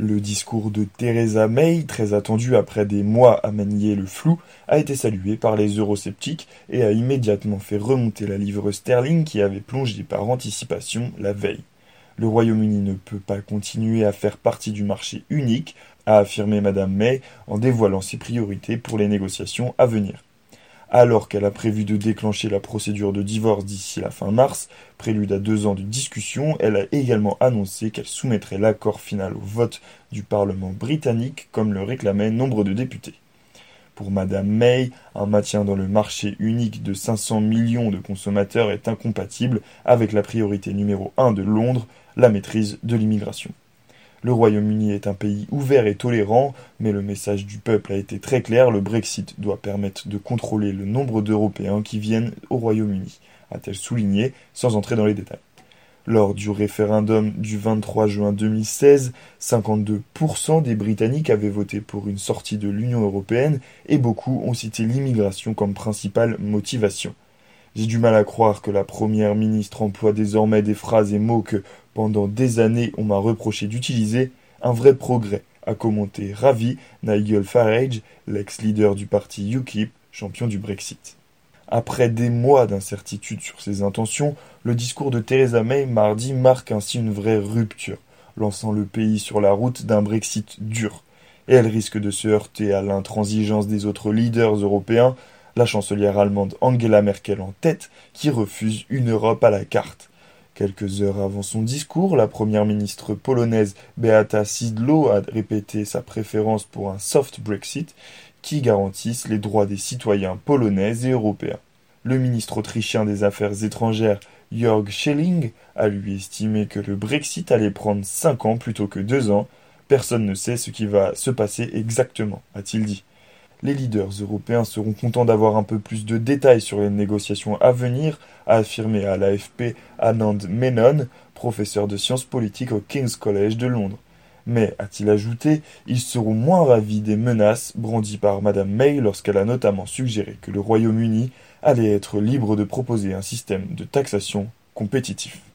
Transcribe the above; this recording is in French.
Le discours de Theresa May, très attendu après des mois à manier le flou, a été salué par les eurosceptiques et a immédiatement fait remonter la livre sterling qui avait plongé par anticipation la veille. Le Royaume-Uni ne peut pas continuer à faire partie du marché unique, a affirmé Madame May en dévoilant ses priorités pour les négociations à venir. Alors qu'elle a prévu de déclencher la procédure de divorce d'ici la fin mars, prélude à deux ans de discussion, elle a également annoncé qu'elle soumettrait l'accord final au vote du Parlement britannique, comme le réclamaient nombre de députés. Pour Madame May, un maintien dans le marché unique de 500 millions de consommateurs est incompatible avec la priorité numéro un de Londres, la maîtrise de l'immigration. Le Royaume-Uni est un pays ouvert et tolérant, mais le message du peuple a été très clair, le Brexit doit permettre de contrôler le nombre d'Européens qui viennent au Royaume-Uni, a-t-elle souligné, sans entrer dans les détails. Lors du référendum du 23 juin 2016, 52% des Britanniques avaient voté pour une sortie de l'Union européenne et beaucoup ont cité l'immigration comme principale motivation. J'ai du mal à croire que la première ministre emploie désormais des phrases et mots que, pendant des années, on m'a reproché d'utiliser. Un vrai progrès, a commenté ravi Nigel Farage, l'ex-leader du parti UKIP, champion du Brexit. Après des mois d'incertitude sur ses intentions, le discours de Theresa May mardi marque ainsi une vraie rupture, lançant le pays sur la route d'un Brexit dur. Et elle risque de se heurter à l'intransigeance des autres leaders européens, la chancelière allemande Angela Merkel en tête, qui refuse une Europe à la carte. Quelques heures avant son discours, la première ministre polonaise Beata Szydlo a répété sa préférence pour un soft Brexit qui garantisse les droits des citoyens polonais et européens. Le ministre autrichien des Affaires étrangères Jörg Schelling a lui estimé que le Brexit allait prendre cinq ans plutôt que deux ans. Personne ne sait ce qui va se passer exactement, a-t-il dit. Les leaders européens seront contents d'avoir un peu plus de détails sur les négociations à venir, a affirmé à l'AFP Anand Menon, professeur de sciences politiques au King's College de Londres. Mais, a-t-il ajouté, ils seront moins ravis des menaces brandies par Madame May lorsqu'elle a notamment suggéré que le Royaume-Uni allait être libre de proposer un système de taxation compétitif.